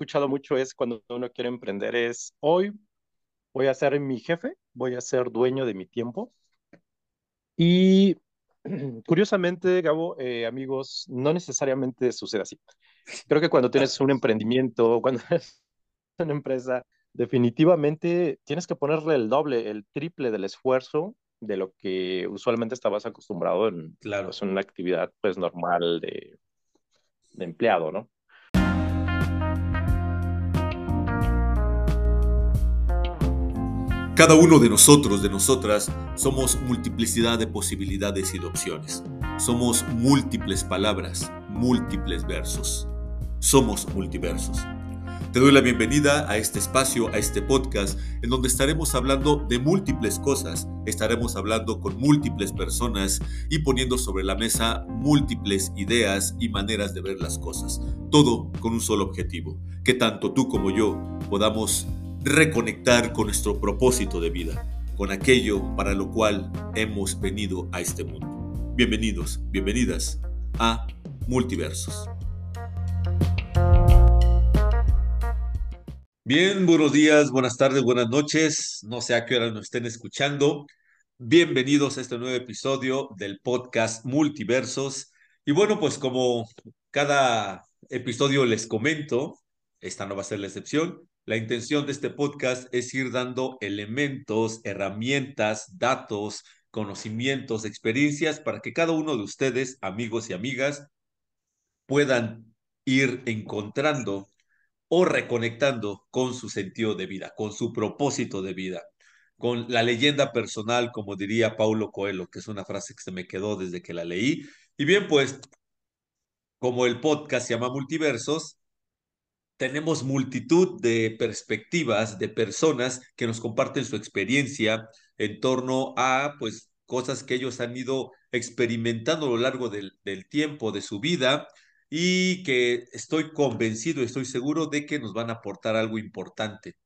escuchado mucho es cuando uno quiere emprender es hoy voy a ser mi jefe, voy a ser dueño de mi tiempo. Y curiosamente, Gabo, eh, amigos, no necesariamente sucede así. Creo que cuando tienes un emprendimiento, cuando tienes una empresa, definitivamente tienes que ponerle el doble, el triple del esfuerzo de lo que usualmente estabas acostumbrado en, Claro. pues, una actividad pues normal de, de empleado, ¿no? Cada uno de nosotros, de nosotras, somos multiplicidad de posibilidades y de opciones. Somos múltiples palabras, múltiples versos. Somos multiversos. Te doy la bienvenida a este espacio, a este podcast, en donde estaremos hablando de múltiples cosas, estaremos hablando con múltiples personas y poniendo sobre la mesa múltiples ideas y maneras de ver las cosas. Todo con un solo objetivo, que tanto tú como yo podamos reconectar con nuestro propósito de vida, con aquello para lo cual hemos venido a este mundo. Bienvenidos, bienvenidas a Multiversos. Bien, buenos días, buenas tardes, buenas noches. No sé a qué hora nos estén escuchando. Bienvenidos a este nuevo episodio del podcast Multiversos. Y bueno, pues como cada episodio les comento, esta no va a ser la excepción. La intención de este podcast es ir dando elementos, herramientas, datos, conocimientos, experiencias para que cada uno de ustedes, amigos y amigas, puedan ir encontrando o reconectando con su sentido de vida, con su propósito de vida, con la leyenda personal, como diría Paulo Coelho, que es una frase que se me quedó desde que la leí. Y bien, pues, como el podcast se llama Multiversos, tenemos multitud de perspectivas de personas que nos comparten su experiencia en torno a, pues, cosas que ellos han ido experimentando a lo largo del, del tiempo de su vida y que estoy convencido, estoy seguro de que nos van a aportar algo importante.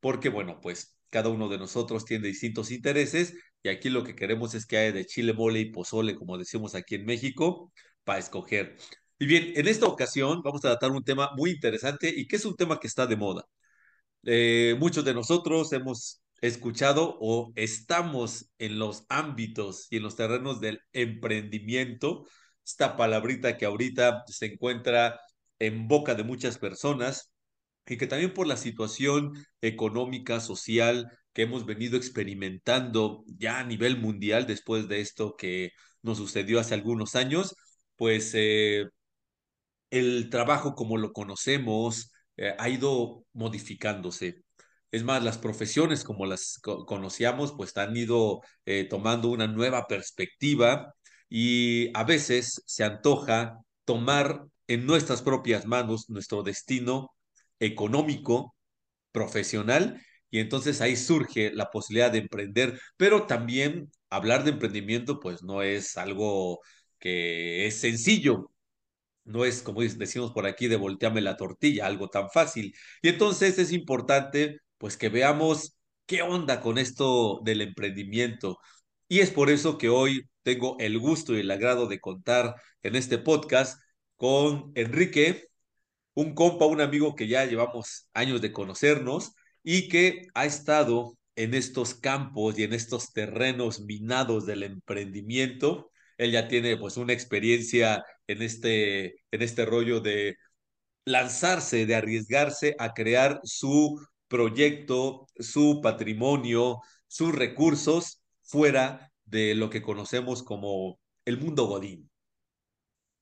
Porque, bueno, pues cada uno de nosotros tiene distintos intereses y aquí lo que queremos es que haya de chile, mole y pozole, como decimos aquí en México, para escoger. Y bien, en esta ocasión vamos a tratar un tema muy interesante y que es un tema que está de moda. Eh, muchos de nosotros hemos escuchado o estamos en los ámbitos y en los terrenos del emprendimiento, esta palabrita que ahorita se encuentra en boca de muchas personas y que también por la situación económica, social que hemos venido experimentando ya a nivel mundial después de esto que nos sucedió hace algunos años, pues eh, el trabajo como lo conocemos eh, ha ido modificándose. Es más, las profesiones como las co conocíamos, pues han ido eh, tomando una nueva perspectiva y a veces se antoja tomar en nuestras propias manos nuestro destino económico, profesional, y entonces ahí surge la posibilidad de emprender, pero también hablar de emprendimiento, pues no es algo que es sencillo, no es como decimos por aquí de voltearme la tortilla, algo tan fácil. Y entonces es importante pues que veamos qué onda con esto del emprendimiento. Y es por eso que hoy tengo el gusto y el agrado de contar en este podcast con Enrique, un compa, un amigo que ya llevamos años de conocernos y que ha estado en estos campos y en estos terrenos minados del emprendimiento. Él ya tiene pues una experiencia en este, en este rollo de lanzarse, de arriesgarse a crear su proyecto, su patrimonio, sus recursos fuera de lo que conocemos como el mundo godín.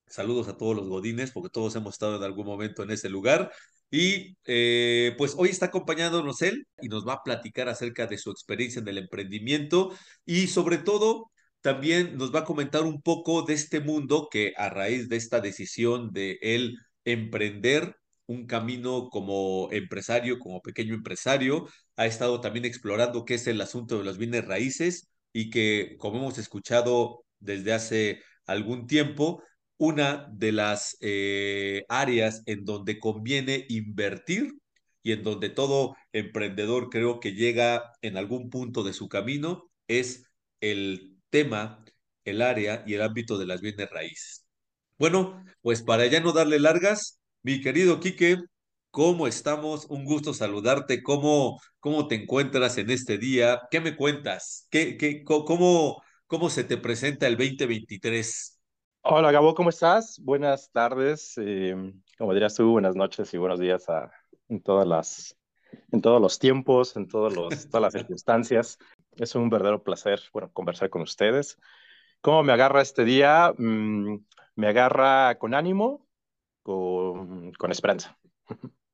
Saludos a todos los godines, porque todos hemos estado en algún momento en ese lugar. Y eh, pues hoy está acompañándonos él y nos va a platicar acerca de su experiencia en el emprendimiento y sobre todo también nos va a comentar un poco de este mundo que a raíz de esta decisión de él emprender un camino como empresario, como pequeño empresario, ha estado también explorando qué es el asunto de los bienes raíces y que, como hemos escuchado desde hace algún tiempo, una de las eh, áreas en donde conviene invertir y en donde todo emprendedor creo que llega en algún punto de su camino es el tema, el área y el ámbito de las bienes raíces. Bueno, pues para ya no darle largas, mi querido Quique, ¿Cómo estamos? Un gusto saludarte. ¿Cómo, cómo te encuentras en este día? ¿Qué me cuentas? ¿Qué, qué, cómo, cómo se te presenta el 2023? Hola Gabo, ¿cómo estás? Buenas tardes, eh, como dirías tú, buenas noches y buenos días a, todas las, en todos los tiempos, en todos los, todas las circunstancias. Es un verdadero placer, bueno, conversar con ustedes. ¿Cómo me agarra este día? Mm, me agarra con ánimo, con, con esperanza.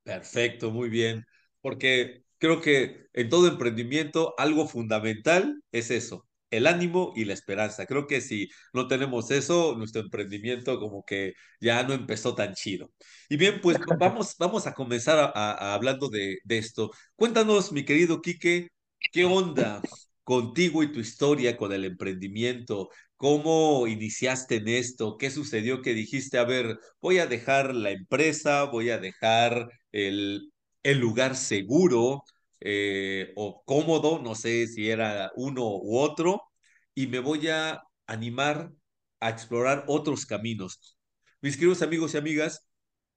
Perfecto, muy bien, porque creo que en todo emprendimiento algo fundamental es eso, el ánimo y la esperanza. Creo que si no tenemos eso, nuestro emprendimiento como que ya no empezó tan chido. Y bien, pues vamos, vamos a comenzar a, a- hablando de, de esto. Cuéntanos, mi querido Quique, ¿qué onda contigo y tu historia con el emprendimiento? ¿Cómo iniciaste en esto? ¿Qué sucedió que dijiste, a ver, voy a dejar la empresa, voy a dejar el, el lugar seguro eh, o cómodo, no sé si era uno u otro, y me voy a animar a explorar otros caminos. Mis queridos amigos y amigas,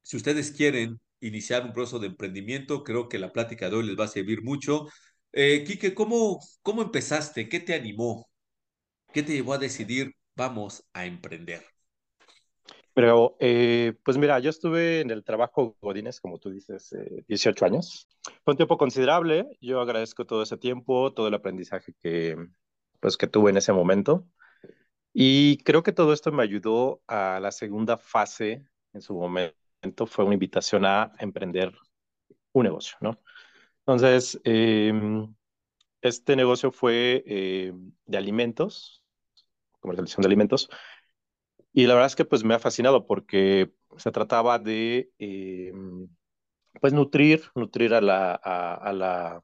si ustedes quieren iniciar un proceso de emprendimiento, creo que la plática de hoy les va a servir mucho. Eh, Quique, ¿cómo, ¿cómo empezaste? ¿Qué te animó? ¿Qué te llevó a decidir, vamos a emprender? Pero, eh, pues mira, yo estuve en el trabajo Godínez, como tú dices, eh, 18 años. Fue un tiempo considerable. Yo agradezco todo ese tiempo, todo el aprendizaje que, pues, que tuve en ese momento. Y creo que todo esto me ayudó a la segunda fase en su momento. Fue una invitación a emprender un negocio, ¿no? Entonces, eh, este negocio fue eh, de alimentos, comercialización de alimentos. Y la verdad es que pues me ha fascinado porque se trataba de eh, pues nutrir, nutrir a la, a, a la,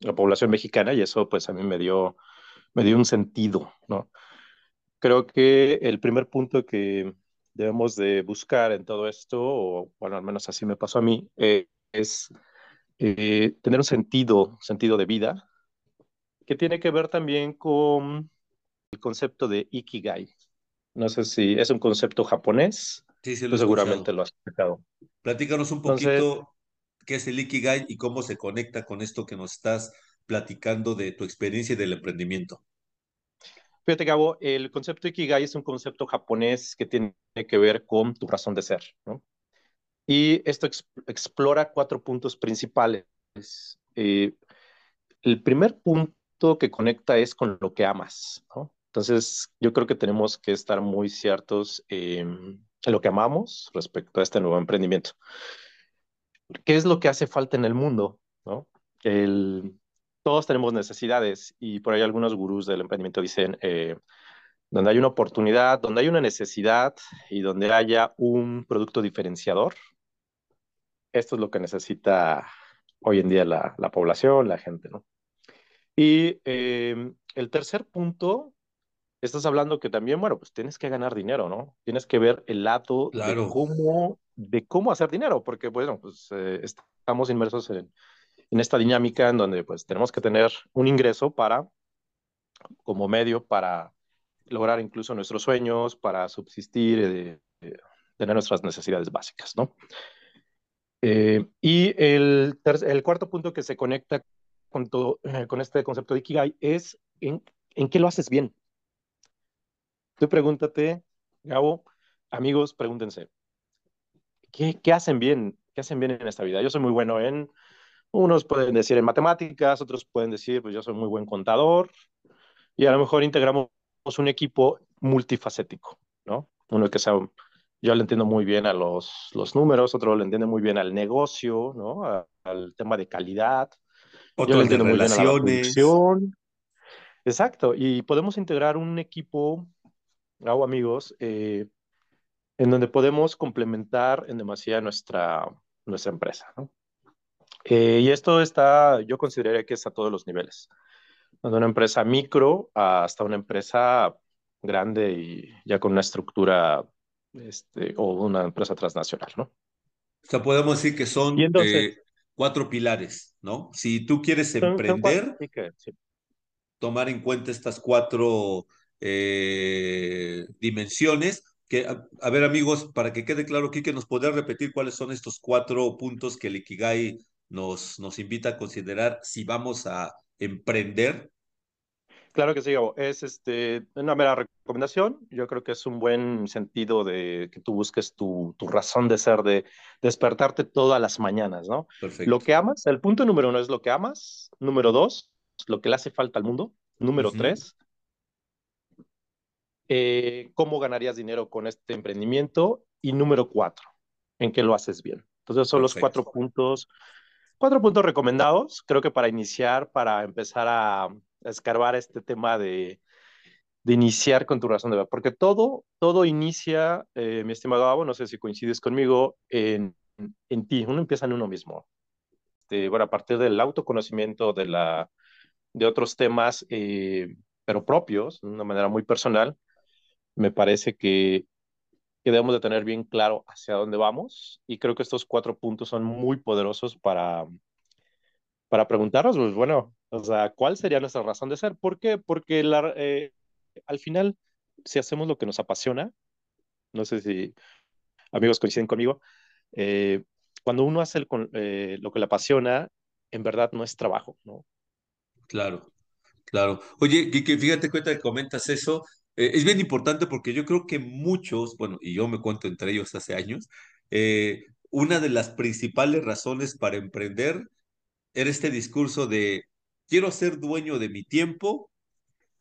la, población mexicana y eso pues a mí me dio, me dio un sentido, ¿no? Creo que el primer punto que debemos de buscar en todo esto, o bueno, al menos así me pasó a mí, eh, es eh, tener un sentido, sentido de vida, que tiene que ver también con el concepto de Ikigai. No sé si es un concepto japonés, Sí, sí, lo he seguramente lo has escuchado. Platícanos un Entonces, poquito qué es el Ikigai y cómo se conecta con esto que nos estás platicando de tu experiencia y del emprendimiento. fíjate, Gabo, el concepto Ikigai es un concepto japonés que tiene que ver con tu razón de ser, ¿no? Y esto ex explora cuatro puntos principales. Eh, el primer punto que conecta es con lo que amas, ¿no? Entonces, yo creo que tenemos que estar muy ciertos eh, en lo que amamos respecto a este nuevo emprendimiento. ¿Qué es lo que hace falta en el mundo? ¿no? El, todos tenemos necesidades y por ahí algunos gurús del emprendimiento dicen, eh, donde hay una oportunidad, donde hay una necesidad y donde haya un producto diferenciador, esto es lo que necesita hoy en día la, la población, la gente, ¿no? Y eh, el tercer punto, estás hablando que también, bueno, pues tienes que ganar dinero, ¿no? Tienes que ver el lado de cómo, de cómo hacer dinero, porque, bueno, pues eh, estamos inmersos en, en esta dinámica en donde, pues, tenemos que tener un ingreso para, como medio para lograr incluso nuestros sueños, para subsistir, eh, eh, tener nuestras necesidades básicas, ¿no? Y el, el, cuarto punto que se conecta con, todo, con este concepto de Ikigai es en, en qué lo haces bien. Tú pregúntate, Gabo, amigos, pregúntense, ¿qué, ¿qué, hacen bien? ¿Qué hacen bien en esta vida? Yo soy muy bueno en, unos pueden decir en matemáticas, otros pueden decir, pues yo soy muy buen contador, y a lo mejor integramos un equipo multifacético, ¿no? Uno que sea, yo le entiendo muy bien a los, los números, otro le entiende muy bien al negocio, ¿no? A, al tema de calidad, yo otro le el de entiendo muy bien a la producción. Exacto, y podemos integrar un equipo, o amigos, eh, en donde podemos complementar en demasía nuestra, nuestra empresa, ¿no? Eh, y esto está, yo consideraría que es a todos los niveles de una empresa micro hasta una empresa grande y ya con una estructura este, o una empresa transnacional, ¿no? O sea, podemos decir que son entonces, eh, cuatro pilares, ¿no? Si tú quieres son, son cuatro, emprender, sí que, sí. tomar en cuenta estas cuatro eh, dimensiones que, a, ver amigos, para que quede claro aquí, que nos podrá repetir cuáles son estos cuatro puntos que el Ikigai nos, nos invita a considerar si vamos a emprender Claro que sí, Gabo. Es este, una mera recomendación. Yo creo que es un buen sentido de que tú busques tu, tu razón de ser, de despertarte todas las mañanas, ¿no? Lo que amas, el punto número uno es lo que amas. Número dos, lo que le hace falta al mundo. Número tres, eh, cómo ganarías dinero con este emprendimiento. Y número cuatro, en qué lo haces bien. Entonces, son los cuatro puntos, cuatro puntos recomendados, creo que para iniciar, para empezar a escarbar este tema de de iniciar con tu razón de ver, porque todo, todo inicia, eh, mi estimado Gabo, no sé si coincides conmigo, en, en ti, uno empieza en uno mismo. Este, bueno, a partir del autoconocimiento, de, la, de otros temas, eh, pero propios, de una manera muy personal, me parece que, que debemos de tener bien claro hacia dónde vamos y creo que estos cuatro puntos son muy poderosos para, para preguntarnos, pues bueno, o sea, ¿cuál sería nuestra razón de ser? ¿Por qué? Porque eh, al final, si hacemos lo que nos apasiona, no sé si amigos coinciden conmigo, eh, cuando uno hace eh, lo que le apasiona, en verdad no es trabajo, ¿no? Claro. Claro. Oye, Kike, fíjate cuenta que comentas eso. Eh, es bien importante porque yo creo que muchos, bueno, y yo me cuento entre ellos hace años, eh, una de las principales razones para emprender era este discurso de quiero ser dueño de mi tiempo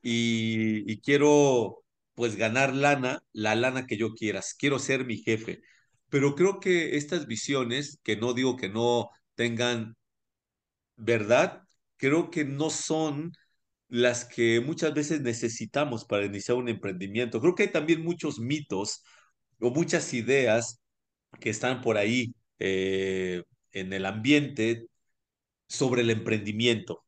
y, y quiero pues ganar lana, la lana que yo quieras, quiero ser mi jefe. Pero creo que estas visiones, que no digo que no tengan verdad, creo que no son las que muchas veces necesitamos para iniciar un emprendimiento. Creo que hay también muchos mitos o muchas ideas que están por ahí eh, en el ambiente sobre el emprendimiento.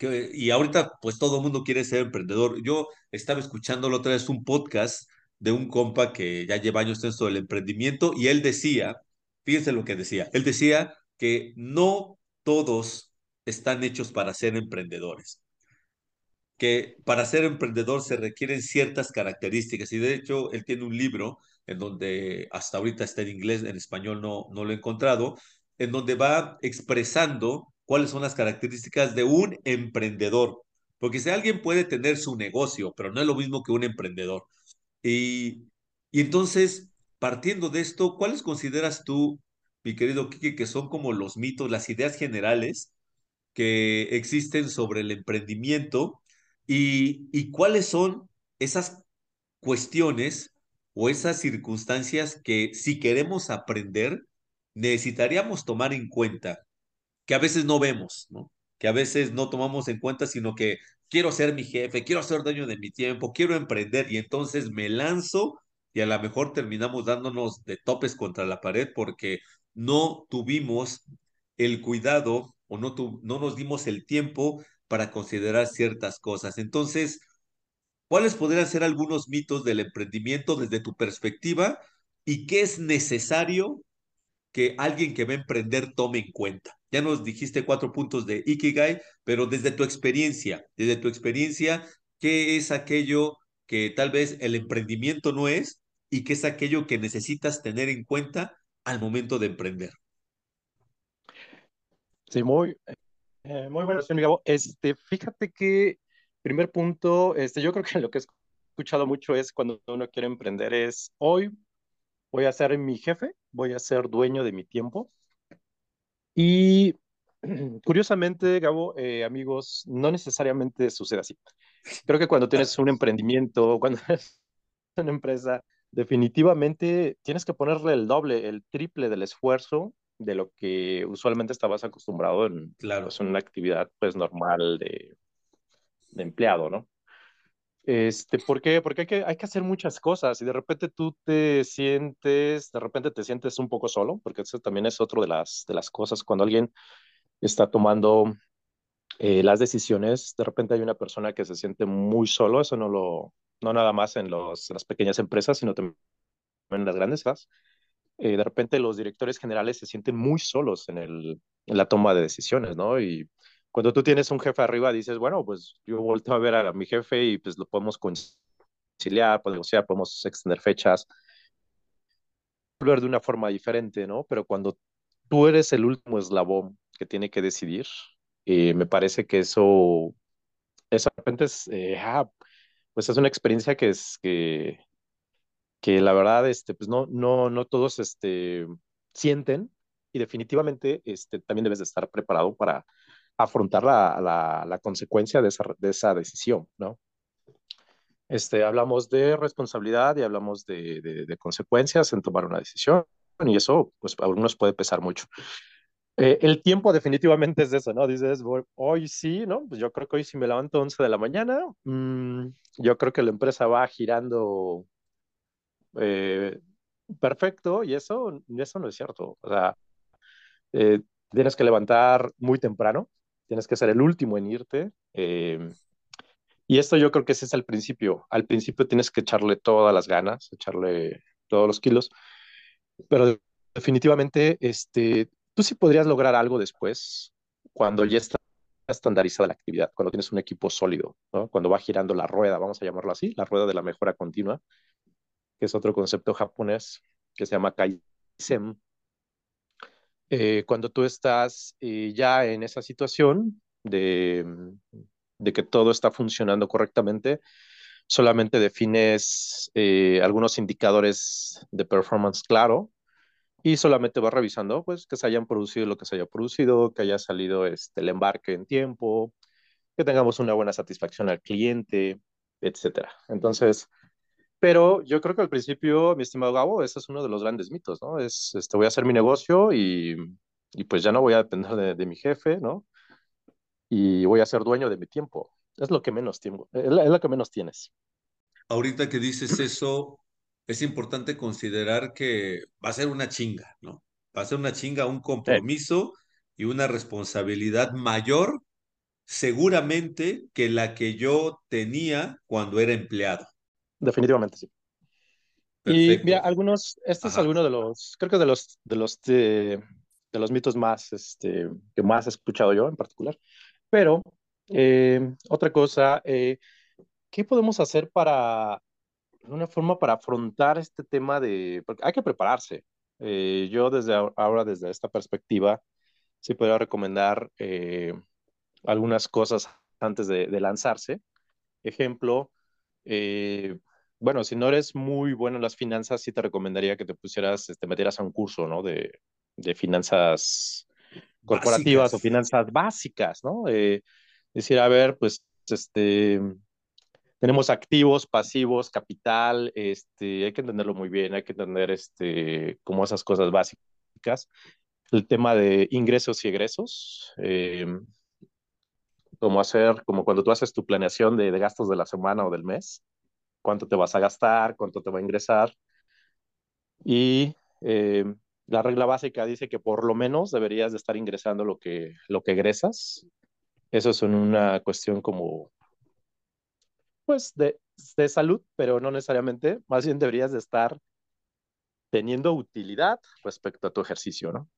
Y ahorita pues todo el mundo quiere ser emprendedor. Yo estaba escuchando la otra vez un podcast de un compa que ya lleva años en esto del emprendimiento y él decía, fíjense lo que decía, él decía que no todos están hechos para ser emprendedores que para ser emprendedor se requieren ciertas características y de hecho él tiene un libro en donde hasta ahorita está en inglés, en español no, no lo he encontrado, en donde va expresando cuáles son las características de un emprendedor. Porque si alguien puede tener su negocio, pero no es lo mismo que un emprendedor. Y, y entonces, partiendo de esto, ¿cuáles consideras tú, mi querido Kiki, que son como los mitos, las ideas generales que existen sobre el emprendimiento y, cuáles son esas cuestiones o esas circunstancias que si queremos aprender, necesitaríamos tomar en cuenta, que a veces no vemos, ¿no? Que a veces no tomamos en cuenta, sino que quiero ser mi jefe, quiero ser dueño de mi tiempo, quiero emprender y entonces me lanzo y a lo mejor terminamos dándonos de topes contra la pared porque no tuvimos el cuidado o no, tu, no nos dimos el tiempo para considerar ciertas cosas. Entonces, ¿cuáles podrían ser algunos mitos del emprendimiento desde tu perspectiva y qué es necesario que alguien que va a emprender tome en cuenta? Ya nos dijiste cuatro puntos de Ikigai, pero desde tu experiencia, desde tu experiencia, ¿qué es aquello que tal vez el emprendimiento no es y qué es aquello que necesitas tener en cuenta al momento de emprender? Sí, muy, eh, muy buena opción, Gabo. Este, fíjate que, primer punto, este, yo creo que lo que he escuchado mucho es cuando uno quiere emprender es, hoy voy a ser mi jefe, voy a ser dueño de mi tiempo. Y curiosamente, Gabo, eh, amigos, no necesariamente sucede así. Creo que cuando tienes un emprendimiento, cuando eres una empresa, definitivamente tienes que ponerle el doble, el triple del esfuerzo de lo que usualmente estabas acostumbrado en Claro, pues, una actividad pues normal de, de empleado, ¿no? Este, ¿por qué? Porque hay que, hay que hacer muchas cosas y de repente tú te sientes, de repente te sientes un poco solo, porque eso también es otro de las, de las cosas cuando alguien está tomando eh, las decisiones, de repente hay una persona que se siente muy solo, eso no lo, no nada más en los, las pequeñas empresas, sino también en las grandes, ¿sabes? Eh, de repente los directores generales se sienten muy solos en, el, en la toma de decisiones, ¿no? Y cuando tú tienes un jefe arriba, dices, bueno, pues yo vuelto a ver a mi jefe y pues lo podemos conciliar, podemos negociar, podemos extender fechas, volver de una forma diferente, ¿no? Pero cuando tú eres el último eslabón que tiene que decidir, eh, me parece que eso, eso de repente es, eh, ah, pues es una experiencia que es que, que la verdad, este, pues no, no, no todos este, sienten y definitivamente este, también debes de estar preparado para afrontar la, la, la consecuencia de esa, de esa decisión, ¿no? Este, hablamos de responsabilidad y hablamos de, de, de, consecuencias en tomar una decisión y eso, pues, a algunos puede pesar mucho. Eh, el tiempo definitivamente es eso, ¿no? Dices, hoy sí, ¿no? Pues yo creo que hoy sí me levanto 11 de la mañana, mmm, yo creo que la empresa va girando eh, perfecto y eso, eso no es cierto. O sea, eh, tienes que levantar muy temprano, tienes que ser el último en irte. Eh, y esto yo creo que es el principio. Al principio tienes que echarle todas las ganas, echarle todos los kilos, pero definitivamente este, tú sí podrías lograr algo después cuando ya está estandarizada la actividad, cuando tienes un equipo sólido, cuando va girando la rueda, vamos a llamarlo así, la rueda de la mejora continua, que es otro concepto japonés que se llama Kaizen. Eh, cuando tú estás eh, ya en esa situación de, de, que todo está funcionando correctamente, solamente defines eh, algunos indicadores de performance claro y solamente vas revisando pues que se hayan producido lo que se haya producido, que haya salido este, el embarque en tiempo, que tengamos una buena satisfacción al cliente, etcétera. Entonces, pero yo creo que al principio, mi estimado Gabo, ese es uno de los grandes mitos, ¿no? Es, este, voy a hacer mi negocio y, y pues ya no voy a depender de, de, mi jefe, ¿no? Y voy a ser dueño de mi tiempo. Es lo que menos tiempo, es, lo que menos tienes. Ahorita que dices eso, es importante considerar que va a ser una chinga, ¿no? Va a ser una chinga, un compromiso sí. y una responsabilidad mayor seguramente que la que yo tenía cuando era empleado. Definitivamente sí. Perfecto. Y mira, algunos, este Ajá. es alguno de los, creo que de los, de los, de, de los mitos más, este, que más he escuchado yo en particular. Pero, eh, otra cosa, eh, ¿qué podemos hacer para una forma para afrontar este tema de, porque hay que prepararse. Eh, yo desde ahora, desde esta perspectiva, sí podría recomendar eh, algunas cosas antes de, de lanzarse. Ejemplo, eh, bueno, si no eres muy bueno en las finanzas, sí te recomendaría que te pusieras, te este, metieras a un curso, ¿no? De, de finanzas corporativas básicas. o finanzas básicas, ¿no? Eh, decir, a ver, pues, este, tenemos activos, pasivos, capital, este, hay que entenderlo muy bien, hay que entender este, como esas cosas básicas. El tema de ingresos y egresos, eh, como hacer, como cuando tú haces tu planeación de, de, gastos de la semana o del mes, cuánto te vas a gastar, cuánto te va a ingresar. Y eh, la regla básica dice que por lo menos deberías de estar ingresando lo que, lo que egresas. Eso es una cuestión como pues de, de salud, pero no necesariamente, más bien deberías de estar teniendo utilidad respecto a tu ejercicio, ¿no?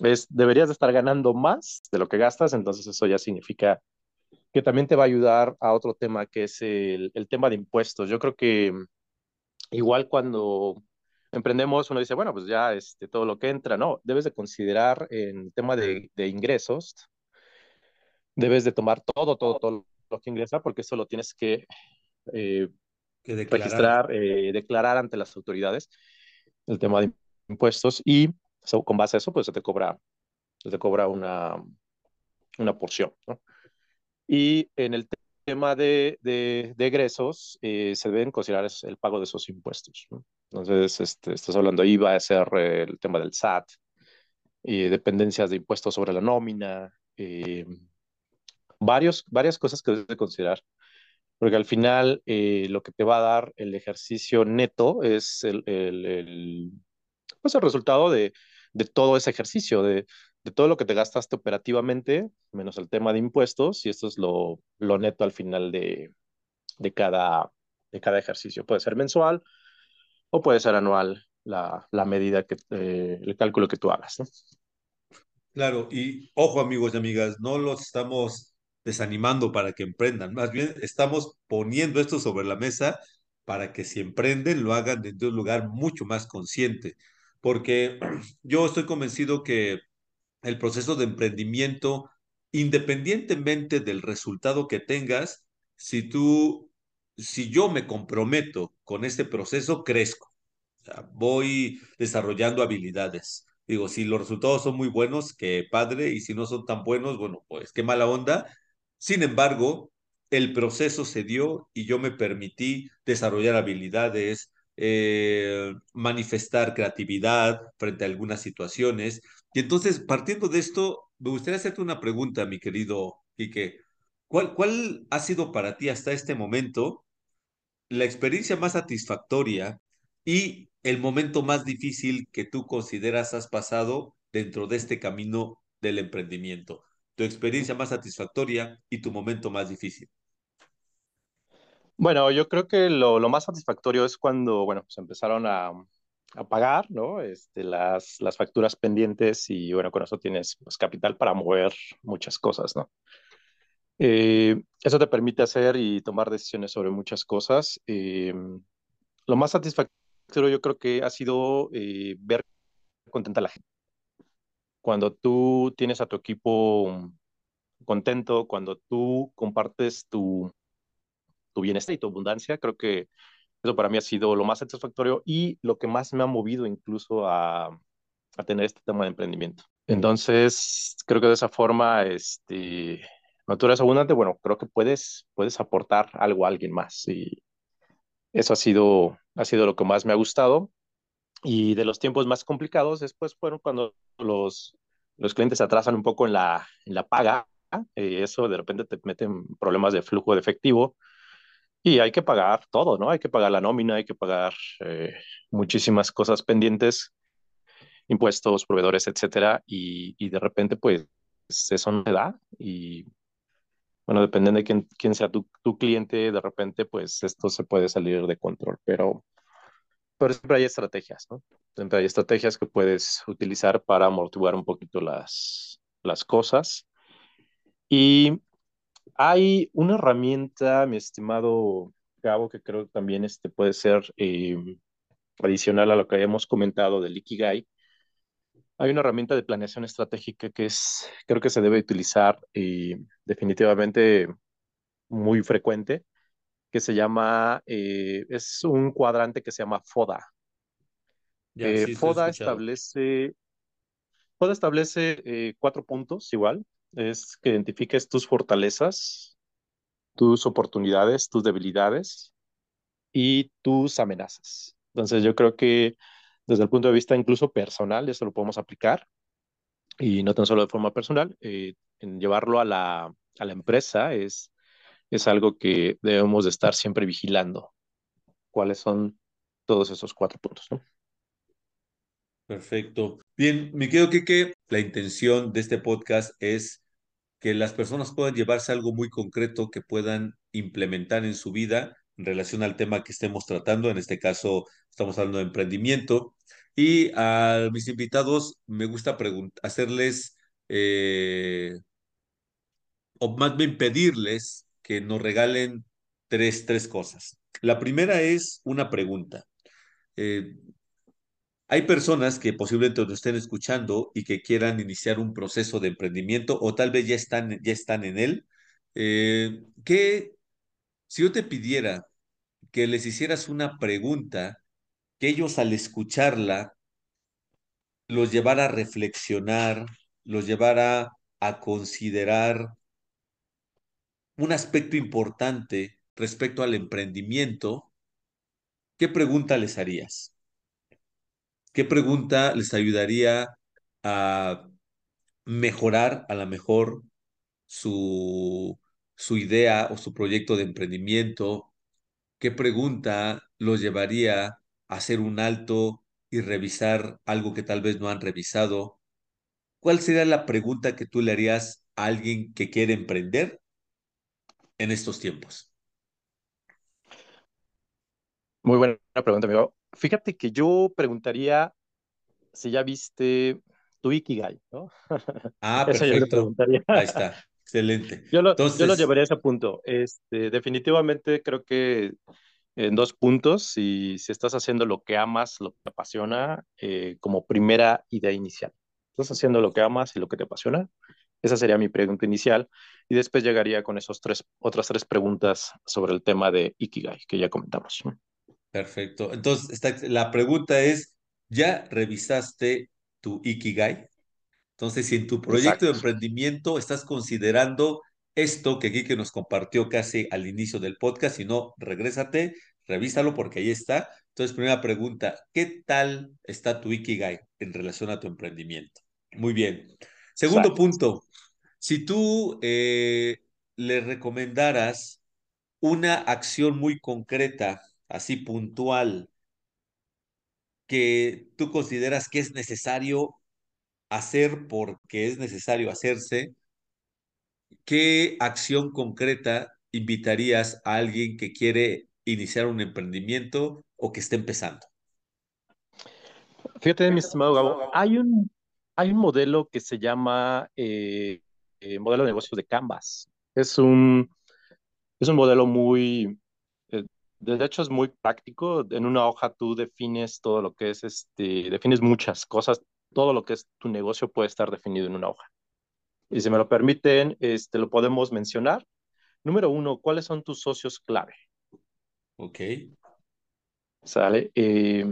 Es, deberías de estar ganando más de lo que gastas, entonces eso ya significa que también te va a ayudar a otro tema que es el, el tema de impuestos. Yo creo que igual cuando emprendemos, uno dice, bueno, pues ya este, todo lo que entra, no, debes de considerar en tema de, de ingresos, debes de tomar todo, todo, todo lo que ingresa, porque eso lo tienes que eh, que declarar. registrar, eh, declarar ante las autoridades el tema de impuestos y so, con base a eso, pues se te cobra, se te cobra una, una porción. ¿no? Y en el tema de, de, de egresos, eh, se deben considerar el pago de esos impuestos. ¿no? Entonces, este, estás hablando ahí, va a ser el tema del SAT, y dependencias de impuestos sobre la nómina, eh, varios, varias cosas que debes de considerar porque al final eh, lo que te va a dar el ejercicio neto es el, el, el pues el resultado de, de, todo ese ejercicio, de, de, todo lo que te gastaste operativamente, menos el tema de impuestos, y esto es lo, lo neto al final de, de, cada, de cada ejercicio. Puede ser mensual o puede ser anual la, la medida, que eh, el cálculo que tú hagas. Claro, y ojo amigos y amigas, no los estamos desanimando para que emprendan. Más bien estamos poniendo esto sobre la mesa para que si emprenden lo hagan desde un lugar mucho más consciente, porque yo estoy convencido que el proceso de emprendimiento, independientemente del resultado que tengas, si tú, si yo me comprometo con este proceso, crezco. Voy desarrollando habilidades. Digo, si los resultados son muy buenos, qué padre, y si no son tan buenos, bueno, pues qué mala onda. Sin embargo, el proceso se dio y yo me permití desarrollar habilidades, eh, manifestar creatividad frente a algunas situaciones. Y entonces, partiendo de esto, me gustaría hacerte una pregunta, mi querido Quique. ¿Cuál, ¿Cuál ha sido para ti hasta este momento la experiencia más satisfactoria y el momento más difícil que tú consideras has pasado dentro de este camino del emprendimiento? Tu experiencia más satisfactoria y tu momento más difícil. Bueno, yo creo que lo, lo más satisfactorio es cuando, bueno, se empezaron a, a pagar, ¿no? Este, las, las facturas pendientes y, bueno, con eso tienes pues, capital para mover muchas cosas, ¿no? Eh, eso te permite hacer y tomar decisiones sobre muchas cosas. Eh, lo más satisfactorio yo creo que ha sido eh, ver contenta a la gente. Cuando tú tienes a tu equipo contento, cuando tú compartes tu, tu bienestar y tu abundancia, creo que eso para mí ha sido lo más satisfactorio y lo que más me ha movido incluso a, a tener este tema de emprendimiento. Entonces, creo que de esa forma, este, cuando tú eres abundante, bueno, creo que puedes, puedes aportar algo a alguien más y eso ha sido, ha sido lo que más me ha gustado. Y de los tiempos más complicados, después fueron cuando los, los clientes se atrasan un poco en la, en la paga, eh, eso de repente te meten problemas de flujo de efectivo y hay que pagar todo, ¿no? Hay que pagar la nómina, hay que pagar eh, muchísimas cosas pendientes, impuestos, proveedores, etcétera, y, y de repente, pues, eso no se da y, bueno, dependiendo de quién, quién sea tu, tu, cliente, de repente, pues, esto se puede salir de control, pero, pero siempre hay estrategias, ¿no? Siempre hay estrategias que puedes utilizar para amortiguar un poquito las, las cosas. Y hay una herramienta, mi estimado Gabo, que creo que también este puede ser eh, adicional a lo que habíamos comentado del Ikigai. Hay una herramienta de planeación estratégica que es, creo que se debe utilizar eh, definitivamente muy frecuente, que se llama, eh, es un cuadrante que se llama FODA. Ya, sí, Eh, FODA establece, FODA establece eh, cuatro puntos igual, es que identifiques tus fortalezas, tus oportunidades, tus debilidades y tus amenazas. Entonces yo creo que desde el punto de vista incluso personal, eso lo podemos aplicar y no tan solo de forma personal, eh, en llevarlo a la, a la empresa es, es algo que debemos de estar siempre vigilando. ¿Cuáles son todos esos cuatro puntos? ¿no? Perfecto. Bien, me quedo que, la intención de este podcast es que las personas puedan llevarse algo muy concreto que puedan implementar en su vida en relación al tema que estemos tratando. En este caso, estamos hablando de emprendimiento. Y a mis invitados me gusta hacerles, eh, o más bien pedirles que nos regalen tres, tres cosas. La primera es una pregunta. Eh, hay personas que posiblemente nos estén escuchando y que quieran iniciar un proceso de emprendimiento o tal vez ya están, ya están en él. Eh, que si yo te pidiera que les hicieras una pregunta, que ellos al escucharla los llevara a reflexionar, los llevara a considerar un aspecto importante respecto al emprendimiento, ¿qué pregunta les harías? ¿Qué pregunta les ayudaría a mejorar a lo mejor su, su idea o su proyecto de emprendimiento? ¿Qué pregunta los llevaría a hacer un alto y revisar algo que tal vez no han revisado? ¿Cuál sería la pregunta que tú le harías a alguien que quiere emprender en estos tiempos? Muy buena pregunta, amigo. Fíjate que yo preguntaría si ya viste tu Ikigai, ¿no? Ah, Eso yo perfecto. preguntaría. Ahí está. Excelente. Yo lo, yo lo Entonces, llevaría a ese punto. Este, definitivamente creo que en dos puntos. Si, si estás haciendo lo que amas, lo que te apasiona, eh, como primera idea inicial. ¿Estás haciendo lo que amas y lo que te apasiona? Esa sería mi pregunta inicial. Y después llegaría con esas tres, otras tres preguntas sobre el tema de Ikigai, que ya comentamos. Perfecto. Entonces, esta, la pregunta es, ¿ya revisaste tu Ikigai? Entonces, si en tu proyecto de emprendimiento estás considerando esto que Kike nos compartió casi al inicio del podcast, si no, regrésate, revísalo porque ahí está. Entonces, primera pregunta, ¿qué tal está tu Ikigai en relación a tu emprendimiento? Muy bien. Segundo Exacto. punto, si tú eh, le recomendaras una acción muy concreta, así puntual, que tú consideras que es necesario hacer porque es necesario hacerse, ¿qué acción concreta invitarías a alguien que quiere iniciar un emprendimiento o que esté empezando? Fíjate, mi estimado Gabo, hay un, hay un modelo que se llama eh, eh, modelo de negocios de Canvas. Es un, es un modelo muy, de hecho es muy práctico. En una hoja tú defines todo lo que es, este, defines muchas cosas, todo lo que es tu negocio puede estar definido en una hoja. Y si me lo permiten, este, lo podemos mencionar. Número uno, ¿cuáles son tus socios clave? Ok. ¿Sale? Eh,